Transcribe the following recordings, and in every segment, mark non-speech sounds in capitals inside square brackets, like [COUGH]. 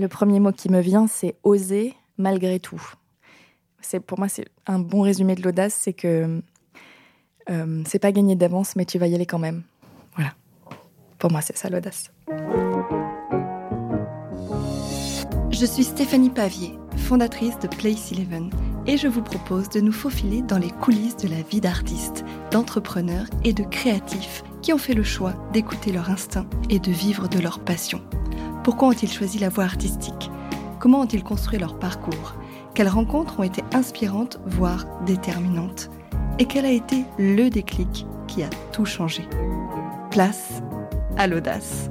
Le premier mot qui me vient, c'est oser malgré tout. C'est pour moi, c'est un bon résumé de l'audace, c'est que euh, c'est pas gagné d'avance, mais tu vas y aller quand même. Voilà. Pour moi, c'est ça l'audace. Je suis Stéphanie Pavier, fondatrice de Place Eleven, et je vous propose de nous faufiler dans les coulisses de la vie d'artistes, d'entrepreneurs et de créatifs qui ont fait le choix d'écouter leur instinct et de vivre de leur passion. Pourquoi ont-ils choisi la voie artistique? Comment ont-ils construit leur parcours? Quelles rencontres ont été inspirantes, voire déterminantes? Et quel a été le déclic qui a tout changé? Place à l'audace.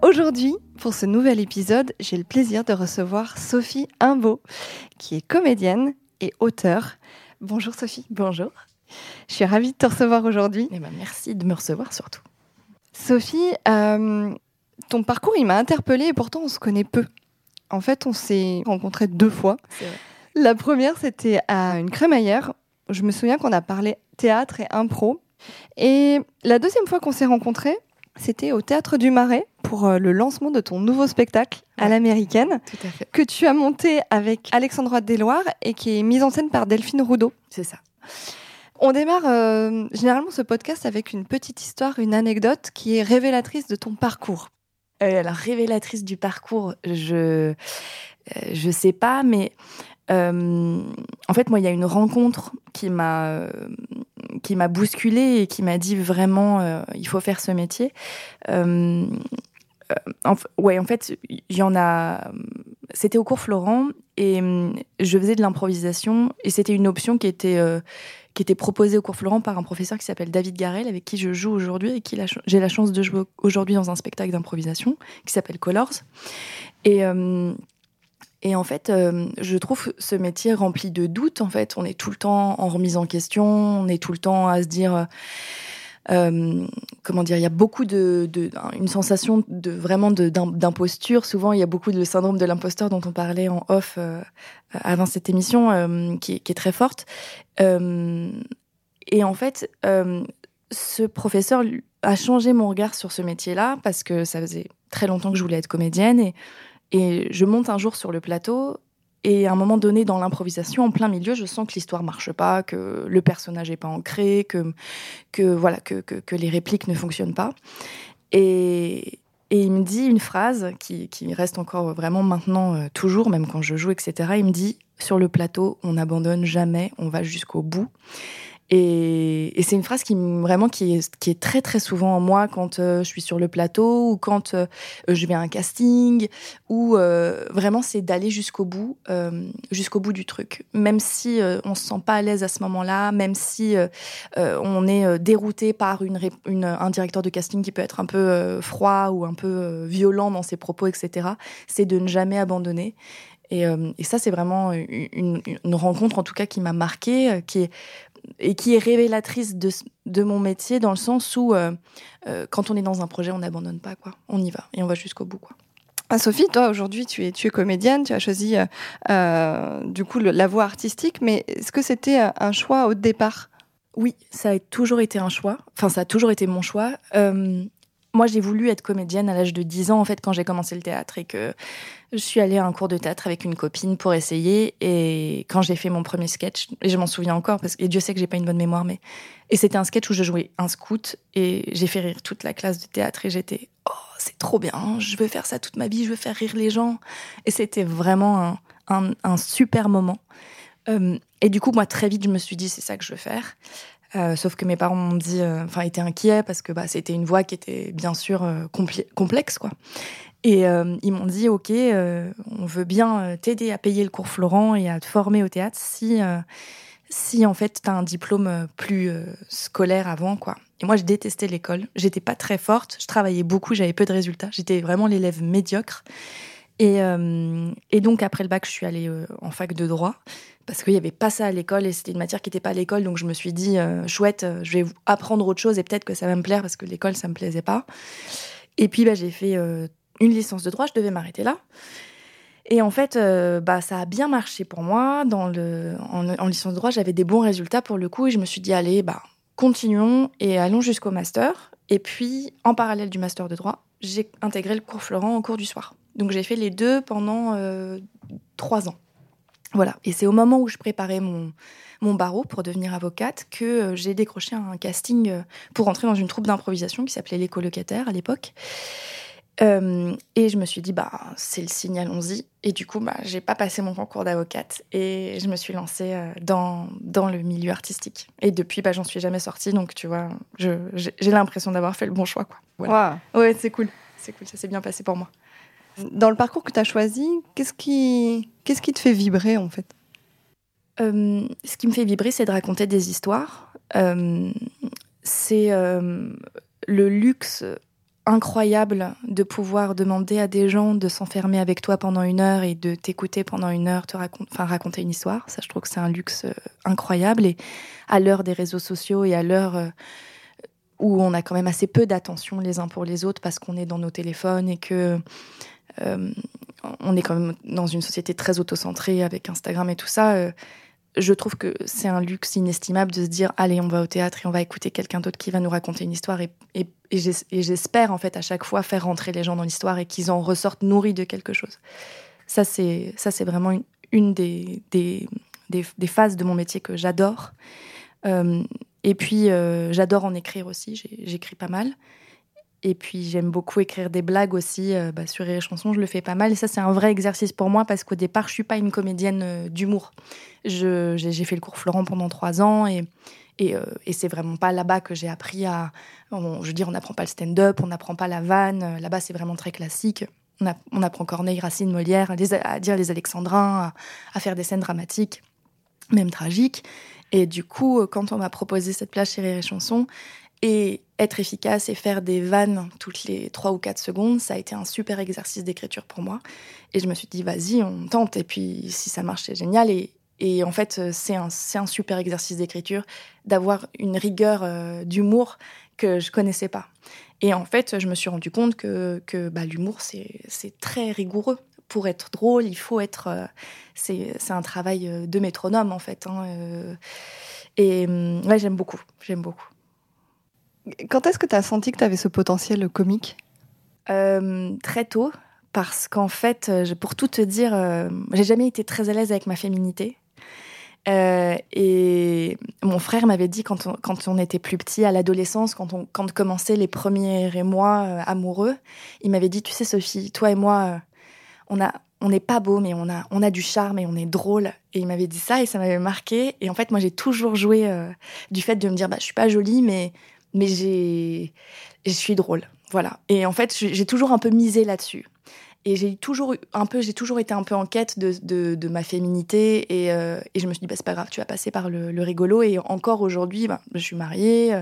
Aujourd'hui, pour ce nouvel épisode, j'ai le plaisir de recevoir Sophie Imbeau, qui est comédienne et auteure. Bonjour Sophie. Bonjour. Je suis ravie de te recevoir aujourd'hui. Eh ben, merci de me recevoir surtout. Sophie, euh, ton parcours, il m'a interpellée et pourtant on se connaît peu. En fait, on s'est rencontrés deux fois. La première, c'était à une crémaillère. Je me souviens qu'on a parlé théâtre et impro. Et la deuxième fois qu'on s'est rencontrés, c'était au Théâtre du Marais pour euh, le lancement de ton nouveau spectacle à l'américaine que tu as monté avec Alexandra Desloires et qui est mise en scène par Delphine Roudot. C'est ça. On démarre euh, généralement ce podcast avec une petite histoire, une anecdote qui est révélatrice de ton parcours. Euh, alors révélatrice du parcours, je je sais pas, mais en fait moi il y a une rencontre qui m'a qui m'a bousculée et qui m'a dit vraiment il faut faire ce métier. En, ouais, en fait, il y en a. C'était au cours Florent et je faisais de l'improvisation et c'était une option qui était qui était proposé au cours Florent par un professeur qui s'appelle David Garel, avec qui je joue aujourd'hui et qui j'ai la chance de jouer aujourd'hui dans un spectacle d'improvisation qui s'appelle Colors. Et, euh, et en fait, euh, je trouve ce métier rempli de doutes. En fait, on est tout le temps en remise en question, on est tout le temps à se dire euh, comment dire, il y a beaucoup de, de une sensation de vraiment d'imposture. Souvent, il y a beaucoup de syndrome de l'imposteur dont on parlait en off euh, avant cette émission, euh, qui, qui, est très forte. Euh, et en fait, ce professeur a changé mon regard sur ce métier-là parce que ça faisait très longtemps que je voulais être comédienne et, et je monte un jour sur le plateau et à un moment donné, dans l'improvisation, en plein milieu, je sens que l'histoire marche pas, que le personnage est pas ancré, que, voilà, que, les répliques ne fonctionnent pas. Et, il me dit une phrase qui, qui reste encore vraiment maintenant, euh, toujours, même quand je joue, etc. Il me dit Sur le plateau, on n'abandonne jamais, on va jusqu'au bout. Et, et c'est une phrase qui vraiment qui est, qui est très très souvent en moi quand euh, je suis sur le plateau ou quand euh, je vais à un casting ou euh, vraiment c'est d'aller jusqu'au bout jusqu'au bout du truc. Même si on se sent pas à l'aise à ce moment-là même si on est dérouté par une, une, un directeur de casting qui peut être un peu froid ou un peu violent dans ses propos etc c'est de ne jamais abandonner. Et, et, ça, c'est vraiment une, une, rencontre, en tout cas, qui m'a marquée, qui est et qui est révélatrice de, de, mon métier dans le sens où euh, euh, quand on est dans un projet, on n'abandonne pas, quoi. On y va et on va jusqu'au bout, quoi. Ah, Sophie, toi aujourd'hui tu es, tu es comédienne, tu as choisi euh, du coup la voie artistique, mais est-ce que c'était un choix au départ? Oui, ça a toujours été un choix. Enfin, ça a toujours été mon choix. Moi, j'ai voulu être comédienne à l'âge de 10 ans, en fait, quand j'ai commencé le théâtre et que je suis allée à un cours de théâtre avec une copine pour essayer. Et quand j'ai fait mon premier sketch, et je m'en souviens encore, parce que Dieu sait que j'ai pas une bonne mémoire, mais. Et c'était un sketch où je jouais un scout et j'ai fait rire toute la classe de théâtre et j'étais, oh, c'est trop bien, je veux faire ça toute ma vie, je veux faire rire les gens. Et c'était vraiment un, un, super moment. Euh, et du coup, moi, très vite, je me suis dit, c'est ça que je veux faire. Euh, sauf que mes parents m'ont dit, euh, enfin, étaient inquiets parce que bah, c'était une voie qui était bien sûr euh, complexe, quoi. Et ils m'ont dit, ok, on veut bien t'aider à payer le cours Florent et à te former au théâtre si, si en fait t'as un diplôme plus scolaire avant, quoi. Et moi, je détestais l'école. J'étais pas très forte. Je travaillais beaucoup. J'avais peu de résultats. J'étais vraiment l'élève médiocre. Et, et, donc après le bac, je suis allée en fac de droit parce qu'il n'y avait pas ça à l'école et c'était une matière qui n'était pas à l'école. Donc je me suis dit, euh, chouette, euh, je vais apprendre autre chose et peut-être que ça va me plaire parce que l'école, ça me plaisait pas. Et puis bah, j'ai fait euh, une licence de droit, je devais m'arrêter là. Et en fait, bah, ça a bien marché pour moi. Le, en, licence de droit, j'avais des bons résultats pour le coup et je me suis dit, allez, bah, continuons et allons jusqu'au master. Et puis, en parallèle du master de droit, j'ai intégré le cours Florent en cours du soir. Donc j'ai fait les deux pendant trois ans. Voilà. Et c'est au moment où je préparais mon, mon barreau pour devenir avocate que euh, j'ai décroché un casting euh, pour entrer dans une troupe d'improvisation qui s'appelait Les Colocataires à l'époque. et je me suis dit, bah, c'est le signe, allons-y. Et du coup, bah, j'ai pas passé mon concours d'avocate et je me suis lancée dans, dans le milieu artistique. Et depuis, bah, j'en suis jamais sortie. Donc, tu vois, j'ai l'impression d'avoir fait le bon choix. Quoi. Voilà. Ouais, c'est cool. C'est cool, ça s'est bien passé pour moi. Dans le parcours que tu as choisi, qu'est-ce qui, qu'est-ce qui te fait vibrer en fait? Euh, Ce qui me fait vibrer, c'est de raconter des histoires. Euh, c'est euh, le luxe incroyable de pouvoir demander à des gens de s'enfermer avec toi pendant une heure et de t'écouter pendant une heure, te enfin, raconter une histoire. Ça, je trouve que c'est un luxe incroyable. Et à l'heure des réseaux sociaux et à l'heure où on a quand même assez peu d'attention les uns pour les autres parce qu'on est dans nos téléphones et que on est quand même dans une société très autocentrée avec Instagram et tout ça. Euh, je trouve que c'est un luxe inestimable de se dire allez, on va au théâtre et on va écouter quelqu'un d'autre qui va nous raconter une histoire. Et, j'espère en fait à chaque fois faire rentrer les gens dans l'histoire et qu'ils en ressortent nourris de quelque chose. Ça, c'est ça, c'est vraiment une, des, des, des, phases de mon métier que j'adore. Euh, et puis, j'adore en écrire aussi. J'écris pas mal. Et puis j'aime beaucoup écrire des blagues aussi euh, bah, sur les je le fais pas mal. Et ça, c'est un vrai exercice pour moi parce qu'au départ, je suis pas une comédienne euh, d'humour. J'ai fait le cours Florent pendant trois ans et, et, euh, c'est vraiment pas là-bas que j'ai appris à. je veux dire, on n'apprend pas le stand-up, on n'apprend pas la vanne. Là-bas, c'est vraiment très classique. On, apprend Corneille, Racine, Molière, à, dire les alexandrins, à, faire des scènes dramatiques, même tragiques. Et du coup, quand on m'a proposé cette place chez les chansons, et être efficace et faire des vannes toutes les 3 ou 4 secondes, ça a été un super exercice d'écriture pour moi. Et je me suis dit, vas-y, on tente. Et puis, si ça marche, c'est génial. Et, en fait, c'est un, super exercice d'écriture d'avoir une rigueur euh, d'humour que je connaissais pas. Et en fait, je me suis rendu compte que, bah, l'humour, c'est très rigoureux. Pour être drôle, il faut être. Euh, c'est un travail euh, de métronome, en fait. Hein, et hum, ouais, j'aime beaucoup. J'aime beaucoup. Quand est-ce que tu as senti que tu avais ce potentiel comique? Euh, Très tôt, parce qu'en fait, euh, pour tout te dire, euh, j'ai jamais été très à l'aise avec ma féminité. et mon frère m'avait dit quand on, quand on était plus petit, à l'adolescence, quand on quand commençait les premiers mois amoureux, il m'avait dit, tu sais Sophie, toi et moi, on a on n'est pas beau, mais on a, on a du charme et on est drôle. Et il m'avait dit ça et ça m'avait marqué. Et en fait, moi, j'ai toujours joué du fait de me dire, bah, je suis pas jolie, mais mais j'ai, je suis drôle. Voilà. Et en fait, j'ai toujours un peu misé là-dessus. Et j'ai toujours un peu, j'ai toujours été un peu en quête de, de, ma féminité. Et, euh, et, je me suis dit, bah, c'est pas grave, tu vas passer par le, rigolo. Et encore aujourd'hui, bah, je suis mariée.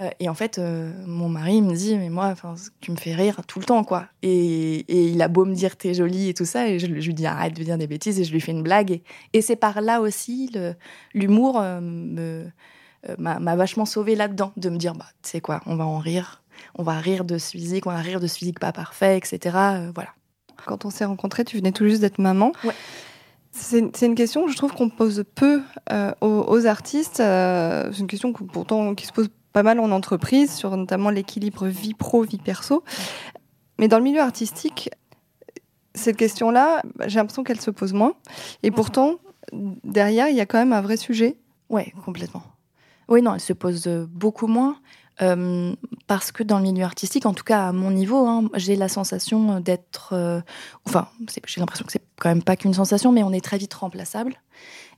Euh, et en fait, euh, mon mari me dit, mais moi, tu me fais rire tout le temps, quoi. Et, et il a beau me dire, t'es jolie et tout ça. Et je, lui dis, arrête de dire des bêtises. Et je lui fais une blague. Et, et c'est par là aussi, l'humour me euh, m'a vachement sauvé là-dedans, de me dire, bah, tu sais quoi, on va en rire, on va rire de ce physique, on va rire de ce physique pas parfait, etc. Euh, voilà. Quand on s'est rencontrés, tu venais tout juste d'être maman. C'est une question que je trouve qu'on pose peu euh, aux, artistes. c'est une question pourtant qui se pose pas mal en entreprise, sur notamment l'équilibre vie pro, vie perso. Mais dans le milieu artistique, cette question-là, j'ai l'impression qu'elle se pose moins. Et pourtant, derrière, il y a quand même un vrai sujet. Ouais, complètement. Oui, non, elle se pose euh, beaucoup moins. Euh, parce que dans le milieu artistique, en tout cas à mon niveau, hein, j'ai la sensation d'être. Euh, enfin, j'ai l'impression que c'est quand même pas qu'une sensation, mais on est très vite remplaçable.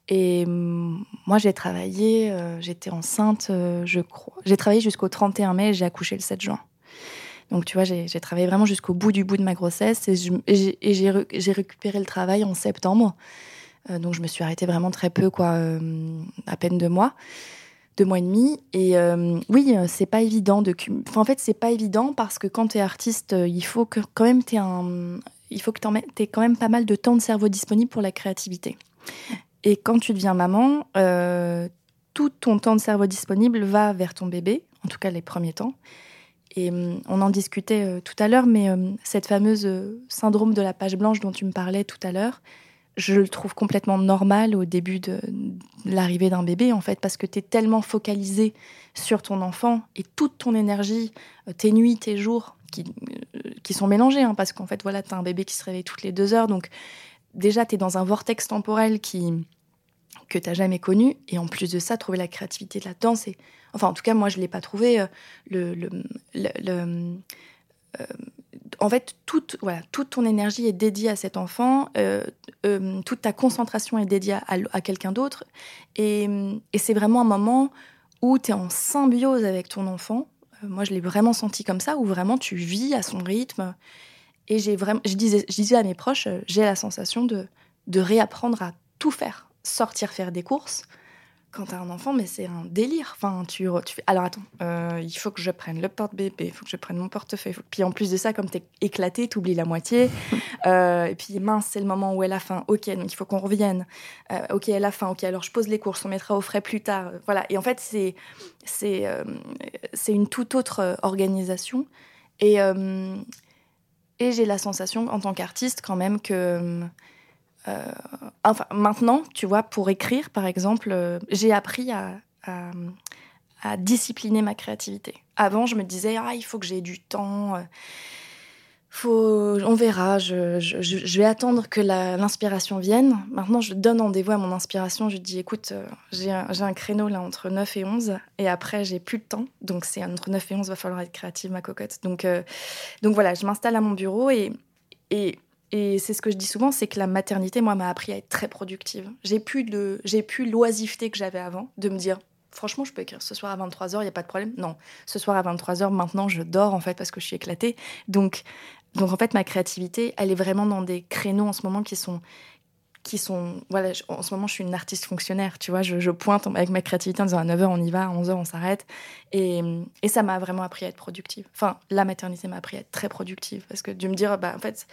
Et mm, moi, j'ai travaillé, j'étais enceinte, je crois. J'ai travaillé jusqu'au 31 mai j'ai accouché le 7 juin. Donc, tu vois, j'ai travaillé vraiment jusqu'au bout du bout de ma grossesse et j'ai récupéré le travail en septembre. donc, je me suis arrêtée vraiment très peu, quoi, à peine deux mois mois et demi. Et euh, oui, euh, c'est pas évident de. Enfin, en fait, c'est pas évident parce que quand tu es artiste, euh, il faut que quand même tu un. Il faut que aies quand même pas mal de temps de cerveau disponible pour la créativité. Et quand tu deviens maman, tout ton temps de cerveau disponible va vers ton bébé, en tout cas les premiers temps. Et on en discutait tout à l'heure, mais cette fameuse syndrome de la page blanche dont tu me parlais tout à l'heure, je le trouve complètement normal au début de, l'arrivée d'un bébé, en fait, parce que tu es tellement focalisé sur ton enfant et toute ton énergie, euh, tes nuits, tes jours, qui, euh, qui sont mélangés, hein, parce qu'en fait, voilà, tu as un bébé qui se réveille toutes les deux heures, donc déjà, tu es dans un vortex temporel qui que tu n'as jamais connu, et en plus de ça, trouver la créativité de là-dedans, c'est... Enfin, en tout cas, moi, je l'ai pas trouvé. Euh, le, le, le en fait, toute, voilà, toute ton énergie est dédiée à cet enfant, euh, euh, toute ta concentration est dédiée à, quelqu'un d'autre. Et, c'est vraiment un moment où tu es en symbiose avec ton enfant. Euh, moi, je l'ai vraiment senti comme ça, où vraiment tu vis à son rythme. Et j'ai vraiment, je disais, je disais à mes proches, j'ai la sensation de, de réapprendre à tout faire. Sortir faire des courses, quand t'as un enfant, mais c'est un délire. Enfin, tu, tu fais, alors attends, euh, il faut que je prenne le porte-bébé, il faut que je prenne mon portefeuille. Puis en plus de ça, comme t'es éclaté, t'oublies la moitié. [LAUGHS] Euh, et puis mince, c'est le moment où elle a faim. Ok, donc il faut qu'on revienne. Euh, ok, elle a faim. Ok, alors je pose les courses, on mettra au frais plus tard. Voilà. Et en fait, c'est c'est c'est une toute autre organisation. Et et j'ai la sensation en tant qu'artiste quand même que enfin, maintenant, tu vois, pour écrire, par exemple, euh, j'ai appris à, discipliner ma créativité. Avant, je me disais, ah, il faut que j'ai du temps. Euh, faut, on verra, je, vais attendre que l'inspiration vienne. Maintenant, je donne rendez-vous à mon inspiration. Je dis, écoute, j'ai un, créneau là entre 9 et 11, et après, j'ai plus de temps. Donc, c'est entre 9 et 11, va falloir être créative, ma cocotte. Donc, donc voilà, je m'installe à mon bureau et et c'est ce que je dis souvent, c'est que la maternité, moi, m'a appris à être très productive. J'ai plus de, j'ai plus l'oisiveté que j'avais avant, de me dire, franchement, je peux écrire ce soir à 23h, il n'y a pas de problème. Non, ce soir à 23h, maintenant, je dors, en fait, parce que je suis éclatée. Donc, donc en fait, ma créativité, elle est vraiment dans des créneaux en ce moment qui sont, qui sont. Voilà, en ce moment, je suis une artiste fonctionnaire, tu vois. Je, pointe avec ma créativité en disant à 9h, on y va, à 11h, on s'arrête. Et, et, ça m'a vraiment appris à être productive. Enfin, la maternité m'a appris à être très productive. Parce que de me dire, bah, en fait,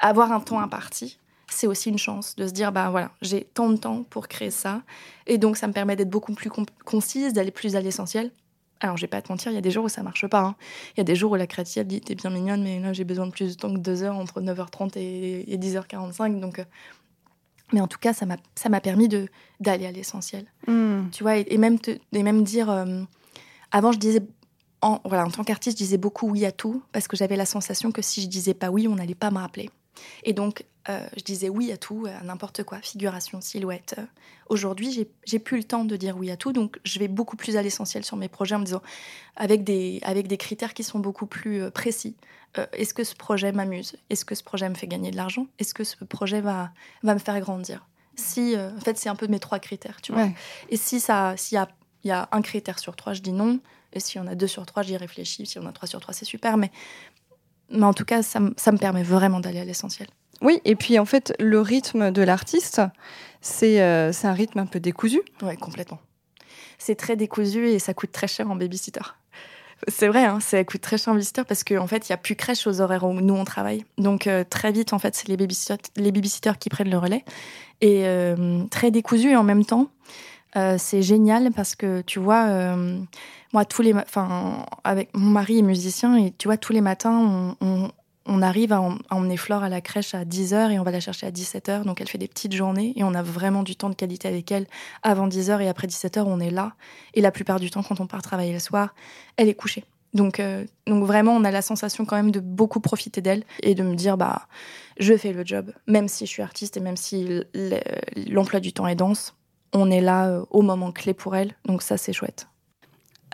avoir un temps imparti, c'est aussi une chance de se dire, bah voilà, j'ai tant de temps pour créer ça. Et donc, ça me permet d'être beaucoup plus concise, d'aller plus à l'essentiel. Alors, je vais pas te mentir, il y a des jours où ça marche pas. hein. Il y a des jours où la créative dit T'es bien mignonne, mais là, j'ai besoin de plus de temps que 2 heures entre 9h30 et, et 10h45. Donc, euh, mais en tout cas, ça m'a permis d'aller à l'essentiel. Hmm. Tu vois, et, même, et même dire. Euh, avant, je disais. En, voilà, en tant qu'artiste, je disais beaucoup oui à tout, parce que j'avais la sensation que si je disais pas oui, on n'allait pas me rappeler. Et donc, euh, je disais oui à tout, à n'importe quoi, figuration, silhouette. Aujourd'hui, j'ai plus le temps de dire oui à tout, donc je vais beaucoup plus à l'essentiel sur mes projets en me disant, avec des, avec des critères qui sont beaucoup plus euh, précis. Euh, est-ce que ce projet m'amuse? Est-ce que ce projet me fait gagner de l'argent? Est-ce que ce projet va, va me faire grandir? Si, en fait, c'est un peu mes trois critères, tu vois. Et si ça, s'il y a, y a un critère sur trois, je dis non. Et si on a deux sur trois, j'y réfléchis. Si on a trois sur trois, c'est super. Mais mais en tout cas, ça, me permet vraiment d'aller à l'essentiel. Oui, et puis en fait, le rythme de l'artiste, c'est euh, un rythme un peu décousu. Oui, complètement. C'est très décousu et ça coûte très cher en babysitter. C'est vrai, hein, ça coûte très cher en babysitter parce qu'en fait, il n'y a plus crèche aux horaires où nous on travaille. Donc euh, très vite, en fait, c'est les babysitters, les qui prennent le relais. Et euh, très décousu et en même temps, euh, c'est génial parce que tu vois, moi, tous les, enfin, avec mon mari est musicien et tu vois, tous les matins, on, arrive à, emmener Flore à la crèche à 10h et on va la chercher à 17h. Donc, elle fait des petites journées et on a vraiment du temps de qualité avec elle avant 10h et après 17h, on est là. Et la plupart du temps, quand on part travailler le soir, elle est couchée. Donc, euh, donc vraiment, on a la sensation quand même de beaucoup profiter d'elle et de me dire, bah, je fais le job, même si je suis artiste et même si l'emploi du temps est dense on est là euh, au moment clé pour elle. Donc ça, c'est chouette.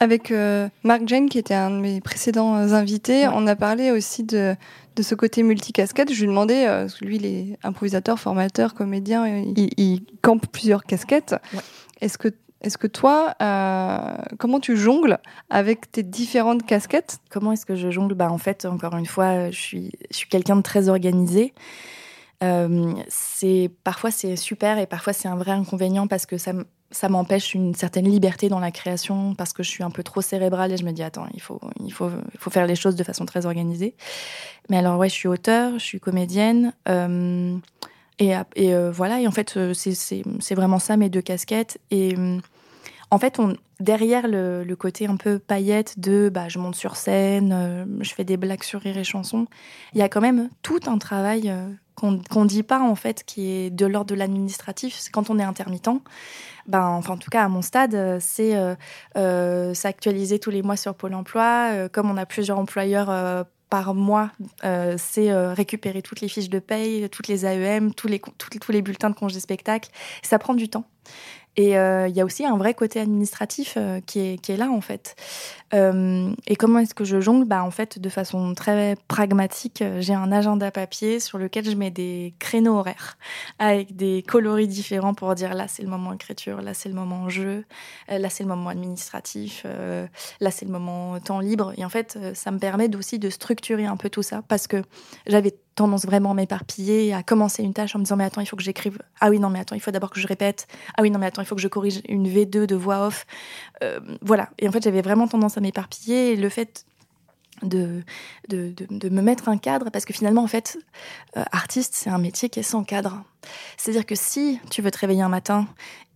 Avec euh, Marc Jane, qui était un de mes précédents euh, invités, on a parlé aussi de, de ce côté multicasquette. Je lui demandais, parce que lui, il est improvisateur, formateur, comédien, il, campe plusieurs casquettes. Est-ce que, est que toi, comment tu jongles avec tes différentes casquettes? Comment est-ce que je jongle? Bah, En fait, encore une fois, je suis, je suis quelqu'un de très organisé. Euh, c'est parfois c'est super et parfois c'est un vrai inconvénient parce que ça ça m'empêche une certaine liberté dans la création parce que je suis un peu trop cérébrale et je me dis attends il faut il faut il faut faire les choses de façon très organisée mais alors ouais je suis auteur je suis comédienne euh, et, et euh, voilà et en fait c'est c'est vraiment ça mes deux casquettes et en fait, on, derrière le, côté un peu paillette de bah, je monte sur scène, je fais des blagues sur rire et chansons, il y a quand même tout un travail qu'on qu'on dit pas en fait, qui est de l'ordre de l'administratif. Quand on est intermittent, ben, enfin en tout cas à mon stade, euh, c'est euh, euh, s'actualiser tous les mois sur Pôle Emploi. Comme on a plusieurs employeurs par mois, c'est récupérer toutes les fiches de paye, toutes les AEM, tous les, tous, tous les bulletins de congé spectacle. Ça prend du temps. Et euh, il y a aussi un vrai côté administratif euh, qui, est, qui est là, en fait. Euh, et comment est-ce que je jongle? Bah, En fait, de façon très pragmatique, euh, j'ai un agenda papier sur lequel je mets des créneaux horaires avec des coloris différents pour dire là, c'est le moment écriture, là, c'est le moment jeu, euh, là, c'est le moment administratif, euh, là, c'est le moment temps libre. Et en fait, euh, ça me permet aussi de structurer un peu tout ça parce que j'avais tendance vraiment à m'éparpiller, à commencer une tâche en me disant mais attends, il faut que j'écrive. Ah oui, non, mais attends, il faut d'abord que je répète. Ah oui, non, mais attends, il faut que je corrige une V2 de voix off. Euh, voilà. Et en fait, j'avais vraiment tendance à m'éparpiller. Le fait de, de, de, me mettre un cadre, parce que finalement, en fait, euh, artiste, c'est un métier qui est sans cadre. C'est-à-dire que si tu veux te réveiller un matin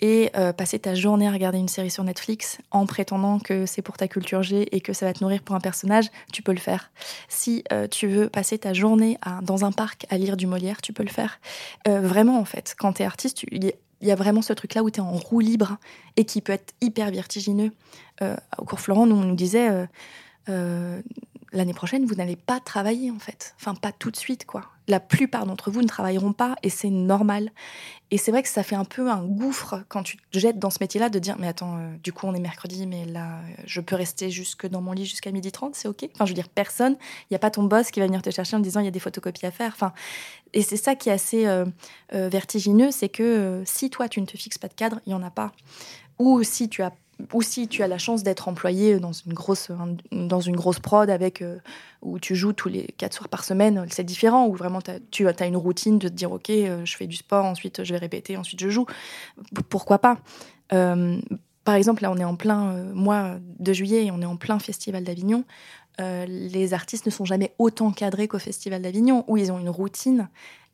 et euh, passer ta journée à regarder une série sur Netflix en prétendant que c'est pour ta culture G et que ça va te nourrir pour un personnage, tu peux le faire. Si euh, tu veux passer ta journée à, dans un parc à lire du Molière, tu peux le faire. Vraiment, en fait, quand tu es artiste, il y a vraiment ce truc-là où tu es en roue libre et qui peut être hyper vertigineux. Au cours Florent, nous, on nous disait l'année prochaine, vous n'allez pas travailler en fait. Enfin, pas tout de suite, quoi. La plupart d'entre vous ne travailleront pas et c'est normal. Et c'est vrai que ça fait un peu un gouffre quand tu te jettes dans ce métier-là de dire, mais attends, euh, du coup, on est mercredi, mais là, euh, je peux rester jusque dans mon lit jusqu'à midi 30, c'est OK. Enfin, je veux dire, personne, il n'y a pas ton boss qui va venir te chercher en disant, il y a des photocopies à faire. Enfin, et c'est ça qui est assez euh, vertigineux, c'est que si toi, tu ne te fixes pas de cadre, il n'y en a pas. Ou si tu as ou si tu as la chance d'être employé dans une grosse dans une grosse prod avec euh, où tu joues tous les quatre soirs par semaine, c'est différent. Où vraiment tu as une routine de te dire ok, euh, je fais du sport, ensuite je vais répéter, ensuite je joue. Pourquoi pas? Euh, Par exemple, là on est en plein mois de juillet et on est en plein festival d'Avignon. Les artistes ne sont jamais autant cadrés qu'au festival d'Avignon où ils ont une routine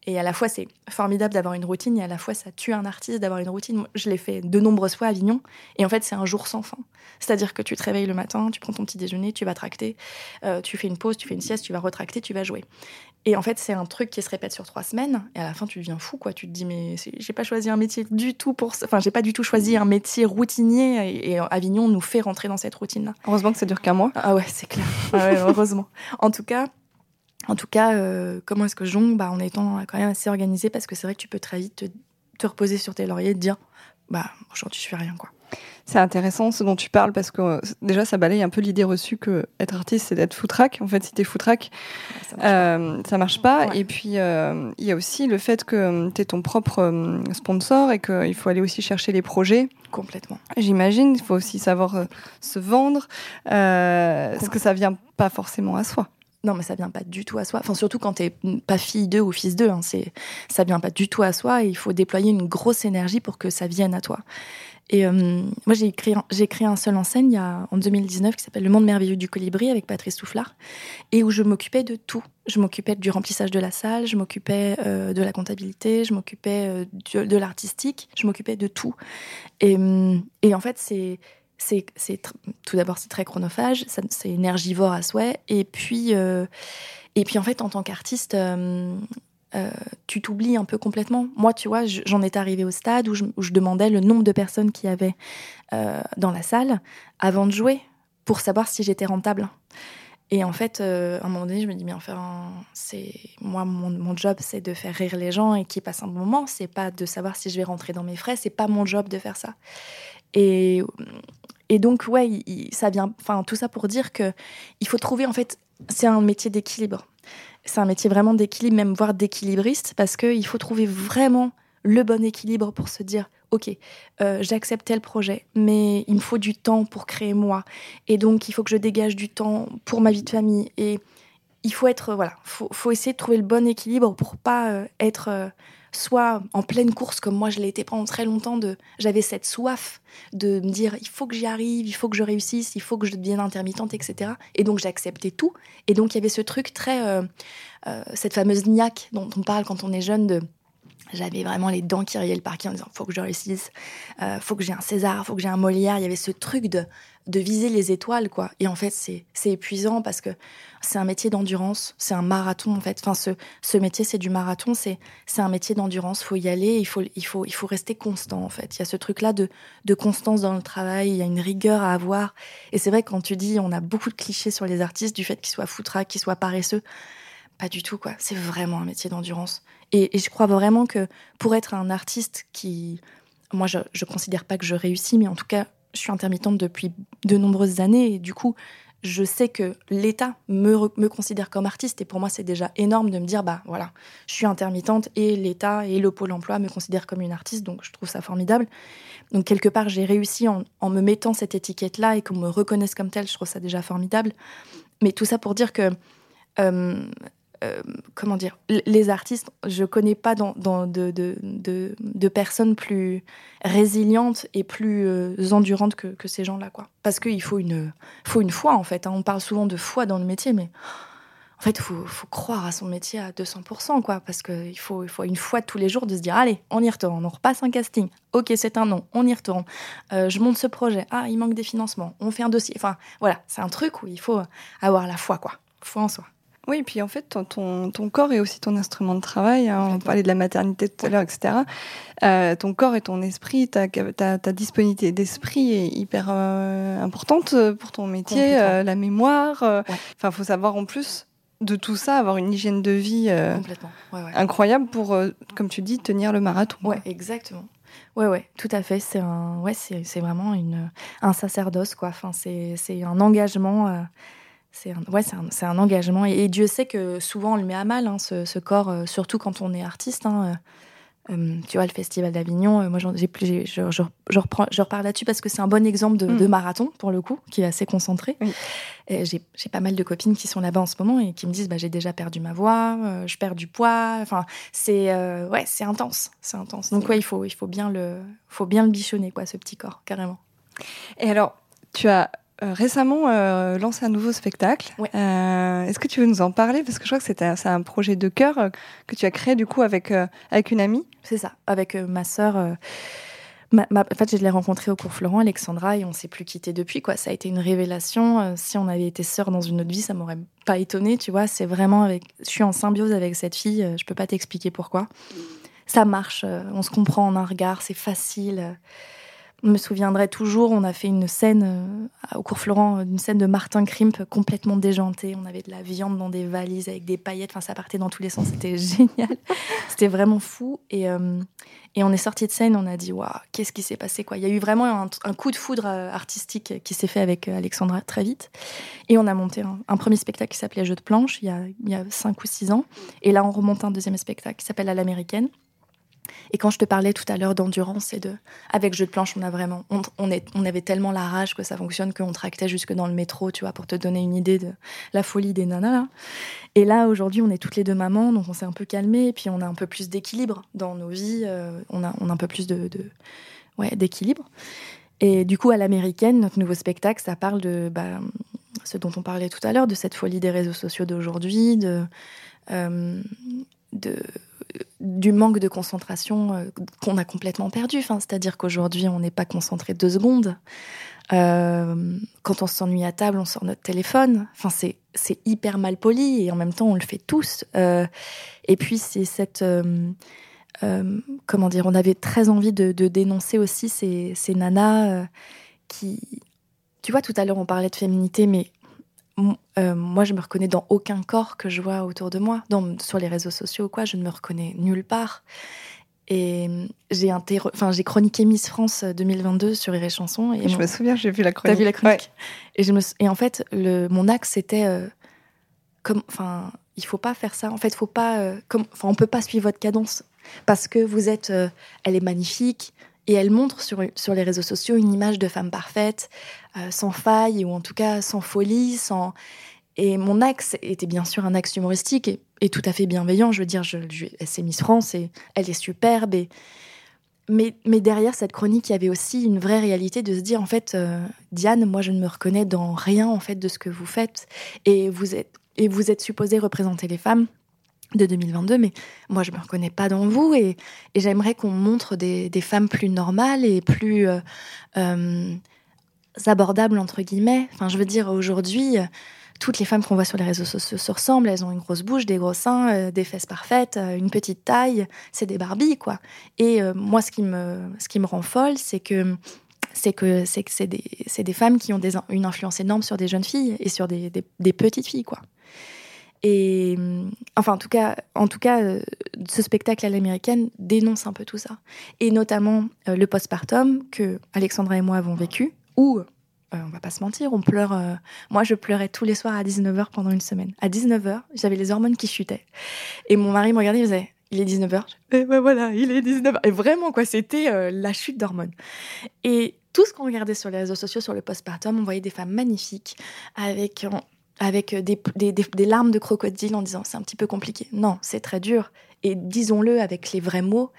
et à la fois, c'est formidable d'avoir une routine et à la fois, ça tue un artiste d'avoir une routine. Je l'ai fait de nombreuses fois à Avignon. Et en fait, c'est un jour sans fin. C'est-à-dire que tu te réveilles le matin, tu prends ton petit déjeuner, tu vas tracter, euh, tu fais une pause, tu fais une sieste, tu vas retracter, tu vas jouer. Et en fait, c'est un truc qui se répète sur trois semaines. Et à la fin, tu deviens fou, quoi. Tu te dis, mais j'ai pas choisi un métier du tout pour. Enfin, j'ai pas du tout choisi un métier routinier. Et, et Avignon nous fait rentrer dans cette routine-là. Heureusement que ça dure qu'un mois. Ah ouais, c'est clair. Ah ouais, heureusement. En tout cas, en tout cas, euh, comment est-ce que je jongle? Bah, En étant quand même assez organisé, parce que c'est vrai que tu peux très vite te, te, reposer sur tes lauriers et te dire bah, aujourd'hui, je fais rien. quoi. C'est intéressant ce dont tu parles parce que euh, déjà ça balaye un peu l'idée reçue que être artiste c'est d'être foutraque. En fait, si t'es foutraque, ça marche euh, pas. Ça marche pas. Ouais. Et puis il euh, y a aussi le fait que tu es ton propre euh, sponsor et qu'il faut aller aussi chercher les projets. Complètement. J'imagine. Il faut aussi savoir euh, se vendre parce que ça vient pas forcément à soi. Non, mais ça vient pas du tout à soi. Enfin, surtout quand t'es pas fille d'eux ou fils d'eux, hein, c'est ça vient pas du tout à soi. Et il faut déployer une grosse énergie pour que ça vienne à toi. Et euh, moi, j'ai écrit, j'ai créé un seul enseigne en 2019 qui s'appelle Le Monde merveilleux du colibri avec Patrice Soufflard, et où je m'occupais de tout. Je m'occupais du remplissage de la salle, je m'occupais euh, de la comptabilité, je m'occupais euh, de, l'artistique, je m'occupais de tout. Et en fait, c'est c'est, tout d'abord c'est très chronophage, c'est énergivore à souhait, et puis euh, et puis en fait en tant qu'artiste, euh, euh, tu t'oublies un peu complètement. Moi, tu vois, j'en étais arrivée au stade où je, demandais le nombre de personnes qu'il y avait dans la salle avant de jouer pour savoir si j'étais rentable. Et en fait, à un moment donné, je me dis, mais enfin, c'est moi, mon, mon job, c'est de faire rire les gens et qu'ils passent un bon moment. C'est pas de savoir si je vais rentrer dans mes frais. C'est pas mon job de faire ça. Et, et donc, ouais, ça vient, enfin, tout ça pour dire que il faut trouver, en fait, c'est un métier d'équilibre. C'est un métier vraiment d'équilibre, même voire d'équilibriste, parce qu'il faut trouver vraiment le bon équilibre pour se dire, ok, euh, j'accepte tel projet, mais il me faut du temps pour créer moi, et donc il faut que je dégage du temps pour ma vie de famille, et il faut être, voilà, faut, faut essayer de trouver le bon équilibre pour pas euh, être euh, soit en pleine course comme moi je l'ai été pendant très longtemps de j'avais cette soif de me dire il faut que j'y arrive il faut que je réussisse il faut que je devienne intermittente etc et donc j'acceptais tout. Et donc il y avait ce truc très euh, euh, cette fameuse niaque dont on parle quand on est jeune de j'avais vraiment les dents qui riaient le parquet en disant faut que je réussisse, euh, faut que j'ai un César, faut que j'ai un Molière. Il y avait ce truc de, de viser les étoiles, quoi. Et en fait, c'est, épuisant parce que c'est un métier d'endurance, c'est un marathon, en fait. Enfin, ce, ce métier, c'est du marathon, c'est, c'est un métier d'endurance. Faut y aller, il faut, il faut, il faut rester constant, en fait. Il y a ce truc-là de, de constance dans le travail, il y a une rigueur à avoir. Et c'est vrai, quand tu dis, on a beaucoup de clichés sur les artistes du fait qu'ils soient foutraques, qu'ils soient paresseux. Pas du tout, quoi. C'est vraiment un métier d'endurance. Et, je crois vraiment que pour être un artiste qui. Moi, je, je considère pas que je réussis, mais en tout cas, je suis intermittente depuis de nombreuses années. Et du coup, je sais que l'État me, me, considère comme artiste. Et pour moi, c'est déjà énorme de me dire bah voilà, je suis intermittente et l'État et le Pôle emploi me considèrent comme une artiste. Donc, je trouve ça formidable. Donc, quelque part, j'ai réussi en, me mettant cette étiquette-là et qu'on me reconnaisse comme telle. Je trouve ça déjà formidable. Mais tout ça pour dire que. Euh, euh, comment dire, les artistes, je connais pas dans, de, de, personnes plus résilientes et plus euh, endurantes que, ces gens-là. Parce qu'il faut une, faut une foi, en fait. Hein. On parle souvent de foi dans le métier, mais en fait, il faut, croire à son métier à 200%, quoi. Parce qu'il faut, il faut une foi tous les jours de se dire, allez, on y retourne, on repasse un casting. Ok, c'est un nom, on y retourne. Euh, je monte ce projet. Ah, il manque des financements. On fait un dossier. Enfin, voilà, c'est un truc où il faut avoir la foi, quoi. Foi en soi. Oui, puis en fait, ton, ton, corps est aussi ton instrument de travail. Hein. on parlait de la maternité tout à l'heure, etc. Euh, ton corps et ton esprit, ta, ta, ta disponibilité d'esprit est hyper euh, importante pour ton métier, euh, la mémoire. Enfin, il faut savoir en plus de tout ça, avoir une hygiène de vie incroyable pour, comme tu dis, tenir le marathon. Ouais, exactement. Ouais, ouais, tout à fait. C'est un, ouais, c'est vraiment une, un sacerdoce, quoi. Enfin, c'est un engagement c'est un, ouais, c'est un, engagement. Et, Dieu sait que souvent on le met à mal, hein, ce, corps, euh, surtout quand on est artiste. Hein, euh, euh, tu vois, le Festival d'Avignon, moi j'ai, je, je, je, reprends, je repars là-dessus parce que c'est un bon exemple de, mm. marathon, pour le coup, qui est assez concentré. J'ai, j'ai pas mal de copines qui sont là-bas en ce moment et qui me disent bah, j'ai déjà perdu ma voix, je perds du poids. Enfin, c'est, ouais, c'est intense. C'est intense. Donc, ouais, il faut, il faut, bien le, faut bien le bichonner, quoi, ce petit corps, carrément. Et alors, tu as euh, récemment euh, lancé un nouveau spectacle. Euh, est-ce que tu veux nous en parler? Parce que je crois que c'est un, un, projet de cœur euh, que tu as créé du coup avec, avec une amie. C'est ça, avec ma sœur. Ma, en fait, je l'ai rencontrée au cours Florent, Alexandra, et on s'est plus quitté depuis. Quoi. Ça a été une révélation. si on avait été sœurs dans une autre vie, ça m'aurait pas étonnée. Tu vois, c'est vraiment avec. Je suis en symbiose avec cette fille. je peux pas t'expliquer pourquoi. Ça marche. on se comprend en un regard. C'est facile. Me souviendrai toujours, on a fait une scène euh, au cours Florent, une scène de Martin Krimp complètement déjanté. On avait de la viande dans des valises avec des paillettes. Enfin, ça partait dans tous les sens. C'était [LAUGHS] génial. C'était vraiment fou. Et, euh, et on est sorti de scène. On a dit, waouh, qu'est-ce qui s'est passé quoi Il y a eu vraiment un, coup de foudre euh, artistique qui s'est fait avec Alexandra très vite. Et on a monté un, premier spectacle qui s'appelait Jeu de planche il y, a, il y a cinq ou six ans. Et là, on remonte un deuxième spectacle qui s'appelle À l'américaine et quand je te parlais tout à l'heure d'endurance et de, avec jeu de planche, on a vraiment, on, est, on avait tellement la rage que ça fonctionne qu'on tractait jusque dans le métro, tu vois, pour te donner une idée de la folie des nanas. Là. Et là, aujourd'hui, on est toutes les deux mamans, donc on s'est un peu calmé, puis on a un peu plus d'équilibre dans nos vies, euh, on, a, on a un peu plus de ouais, d'équilibre. Et du coup, à l'américaine, notre nouveau spectacle, ça parle de bah, ce dont on parlait tout à l'heure, de cette folie des réseaux sociaux d'aujourd'hui, de, euh, de du manque de concentration euh, qu'on a complètement perdu. C'est-à-dire qu'aujourd'hui, on n'est pas concentré deux secondes. Euh, quand on s'ennuie à table, on sort notre téléphone. Enfin, c'est, c'est hyper mal poli et en même temps, on le fait tous. Euh, et puis, c'est cette. comment dire On avait très envie de, dénoncer aussi ces, ces nanas qui. Tu vois, tout à l'heure, on parlait de féminité, mais euh, moi, je me reconnais dans aucun corps que je vois autour de moi, dans, sur les réseaux sociaux quoi. Je ne me reconnais nulle part. Et j'ai enfin j'ai chroniqué Miss France 2022 sur Iré Chanson. Et je me souviens, j'ai vu la chronique. T'as vu la chronique Et je me et en fait, le, mon axe c'était euh, comme, enfin, il faut pas faire ça. En fait, faut pas, euh, comme, enfin, on peut pas suivre votre cadence parce que vous êtes, elle est magnifique, et elle montre sur, sur les réseaux sociaux une image de femme parfaite, euh, sans faille, ou en tout cas sans folie, sans... Et mon axe était bien sûr un axe humoristique et, tout à fait bienveillant. Je veux dire, je, c'est Miss France et elle est superbe. Mais, mais, derrière cette chronique, il y avait aussi une vraie réalité de se dire, en fait, euh, Diane, moi, je ne me reconnais dans rien, en fait, de ce que vous faites. Et vous êtes, et vous êtes supposée représenter les femmes. De 2022, mais moi je me reconnais pas dans vous et, j'aimerais qu'on montre des, femmes plus normales et plus euh, euh, abordables entre guillemets. Enfin, je veux dire aujourd'hui, toutes les femmes qu'on voit sur les réseaux sociaux se ressemblent. Elles ont une grosse bouche, des gros seins, euh, des fesses parfaites, une petite taille. C'est des Barbies quoi. Et moi, ce qui me ce qui me rend folle, c'est que c'est que c'est des, des femmes qui ont une influence énorme sur des jeunes filles et sur des, des petites filles quoi. Et enfin, en tout cas, en tout cas, euh, ce spectacle à l'américaine dénonce un peu tout ça, et notamment euh, le postpartum que Alexandra et moi avons vécu, où euh, on va pas se mentir, on pleure. moi, je pleurais tous les soirs à 19h pendant une semaine. À 19h, j'avais les hormones qui chutaient, et mon mari me regardait, il faisait il est 19h. Et ben voilà, il est 19h. Et vraiment, quoi, c'était la chute d'hormones. Et tout ce qu'on regardait sur les réseaux sociaux, sur le postpartum, on voyait des femmes magnifiques, avec avec euh, des, larmes de crocodile en disant c'est un petit peu compliqué. Non, c'est très dur. Et disons-le avec les vrais mots,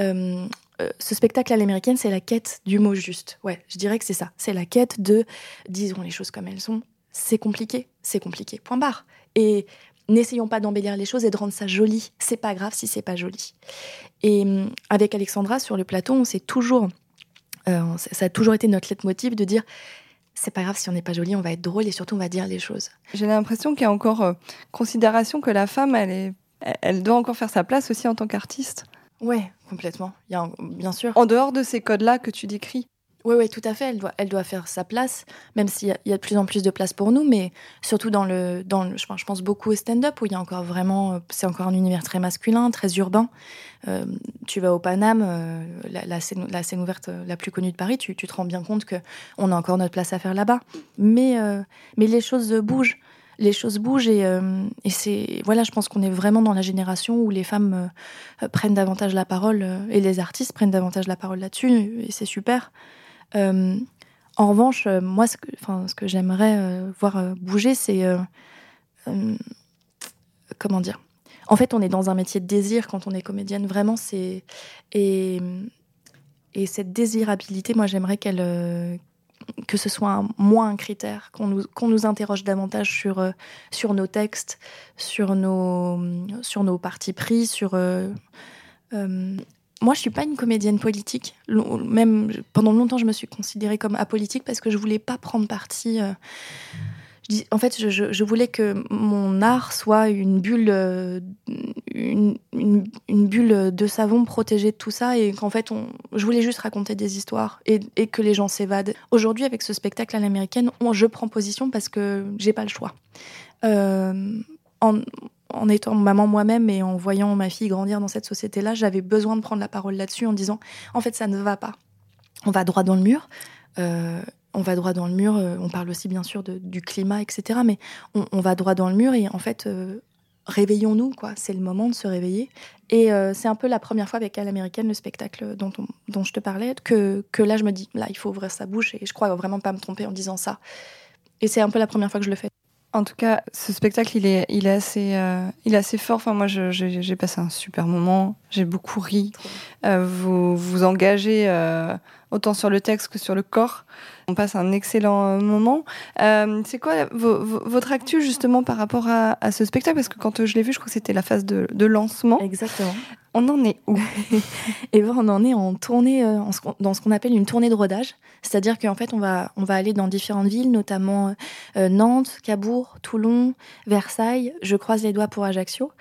euh, euh, ce spectacle à l'américaine, c'est la quête du mot juste. Ouais, je dirais que c'est ça. C'est la quête de disons les choses comme elles sont. C'est compliqué, c'est compliqué. Point barre. Et n'essayons pas d'embellir les choses et de rendre ça joli. C'est pas grave si c'est pas joli. Et avec Alexandra sur le plateau, on s'est toujours, ça a toujours été notre leitmotiv de dire c'est pas grave si on n'est pas joli, on va être drôle et surtout on va dire les choses. J'ai l'impression qu'il y a encore euh, considération que la femme, elle, est, elle doit encore faire sa place aussi en tant qu'artiste. Ouais, complètement. Il y a, bien sûr. En dehors de ces codes-là que tu décris. Oui, oui, tout à fait. Elle doit, elle doit faire sa place, même s'il y, a de plus en plus de place pour nous, mais surtout dans le, dans je, pense beaucoup au stand-up où il y a encore vraiment, euh, c'est encore un univers très masculin, très urbain. Euh, tu vas au Paname, euh, la, scène, la, scène, ouverte la plus connue de Paris, tu, te rends bien compte que on a encore notre place à faire là-bas. Mais, mais les choses bougent les choses bougent et, et c'est voilà je pense qu'on est vraiment dans la génération où les femmes prennent davantage la parole et les artistes prennent davantage la parole là-dessus et c'est super en revanche, euh, moi, ce que, j'aimerais euh, voir bouger, c'est comment dire? En fait, on est dans un métier de désir quand on est comédienne. Vraiment, c'est et et cette désirabilité, moi, j'aimerais qu'elle que ce soit moins un critère, qu'on nous, qu'on nous interroge davantage sur, sur nos textes, sur nos, sur nos partis pris, sur moi, je suis pas une comédienne politique. Même pendant longtemps, je me suis considérée comme apolitique parce que je voulais pas prendre parti. Euh, en fait, je, voulais que mon art soit une bulle, euh, une, bulle de savon protégée de tout ça, et qu'en fait, je voulais juste raconter des histoires et, que les gens s'évadent. Aujourd'hui, avec ce spectacle à l'américaine, je prends position parce que j'ai pas le choix. Euh, en, en étant maman moi-même et en voyant ma fille grandir dans cette société-là, j'avais besoin de prendre la parole là-dessus en disant en fait ça ne va pas. On va droit dans le mur. Euh, on va droit dans le mur. Euh, on parle aussi bien sûr du climat, etc. Mais on, va droit dans le mur et en fait euh, réveillons-nous quoi. C'est le moment de se réveiller. Et c'est un peu la première fois avec À l'américaine, le spectacle dont, je te parlais, que, que là je me dis là il faut ouvrir sa bouche et je crois vraiment pas me tromper en disant ça. Et c'est un peu la première fois que je le fais. En tout cas, ce spectacle, il est, il est, assez, euh, il est assez fort. Enfin, moi, j'ai passé un super moment. J'ai beaucoup ri. Euh, vous vous engagez euh, autant sur le texte que sur le corps. On passe un excellent moment. c'est quoi votre actu justement par rapport à, ce spectacle? Parce que quand je l'ai vu, je crois que c'était la phase de, de lancement. Exactement. On en est où? [LAUGHS] Et ben, on en est en tournée, euh, dans ce qu'on appelle une tournée de rodage. C'est-à-dire qu'en fait, on va, on va aller dans différentes villes, notamment euh, Nantes, Cabourg, Toulon, Versailles. Je croise les doigts pour Ajaccio,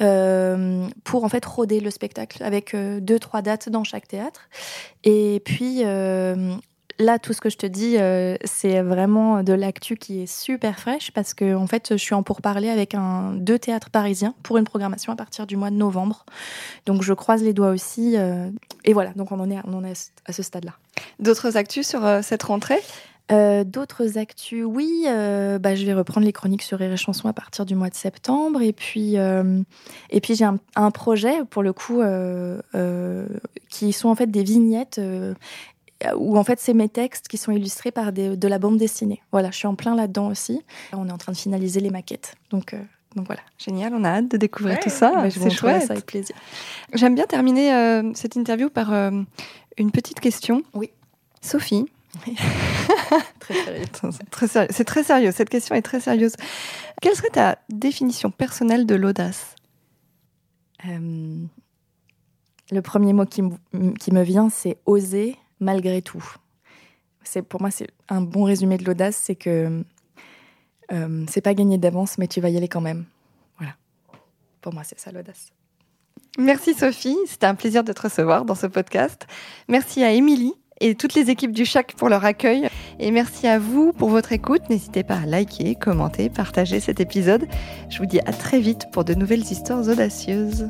euh, pour en fait roder le spectacle avec deux, trois dates dans chaque théâtre. Et puis, là, tout ce que je te dis, euh, c'est vraiment de l'actu qui est super fraîche parce que en fait, je suis en pourparler avec un deux théâtres parisiens pour une programmation à partir du mois de novembre. Donc, je croise les doigts aussi. Euh, et voilà, donc on en est, on en est à ce stade-là. D'autres actus sur euh, cette rentrée? D'autres actus, oui. bah, je vais reprendre les chroniques sur Rire et Chanson à partir du mois de septembre. Et puis, et puis j'ai un, un, projet, pour le coup, qui sont en fait des vignettes où en fait c'est mes textes qui sont illustrés par de la bande dessinée. Voilà, je suis en plein là-dedans aussi. On est en train de finaliser les maquettes. Donc, euh, donc voilà. Génial, on a hâte de découvrir tout ça. Bah, c'est chouette. Ça avec plaisir. J'aime bien terminer euh, cette interview par euh, une petite question. Oui. Sophie. [LAUGHS] très sérieux. [LAUGHS] C'est très sérieux. Cette question est très sérieuse. Quelle serait ta définition personnelle de l'audace? Le premier mot qui, qui me vient, c'est oser malgré tout. C'est pour moi c'est un bon résumé de l'audace, c'est que c'est pas gagné d'avance, mais tu vas y aller quand même. Voilà. Pour moi, c'est ça l'audace. Merci Sophie, c'était un plaisir de te recevoir dans ce podcast. Merci à Émilie et toutes les équipes du CHAC pour leur accueil. Et merci à vous pour votre écoute. N'hésitez pas à liker, commenter, partager cet épisode. Je vous dis à très vite pour de nouvelles histoires audacieuses.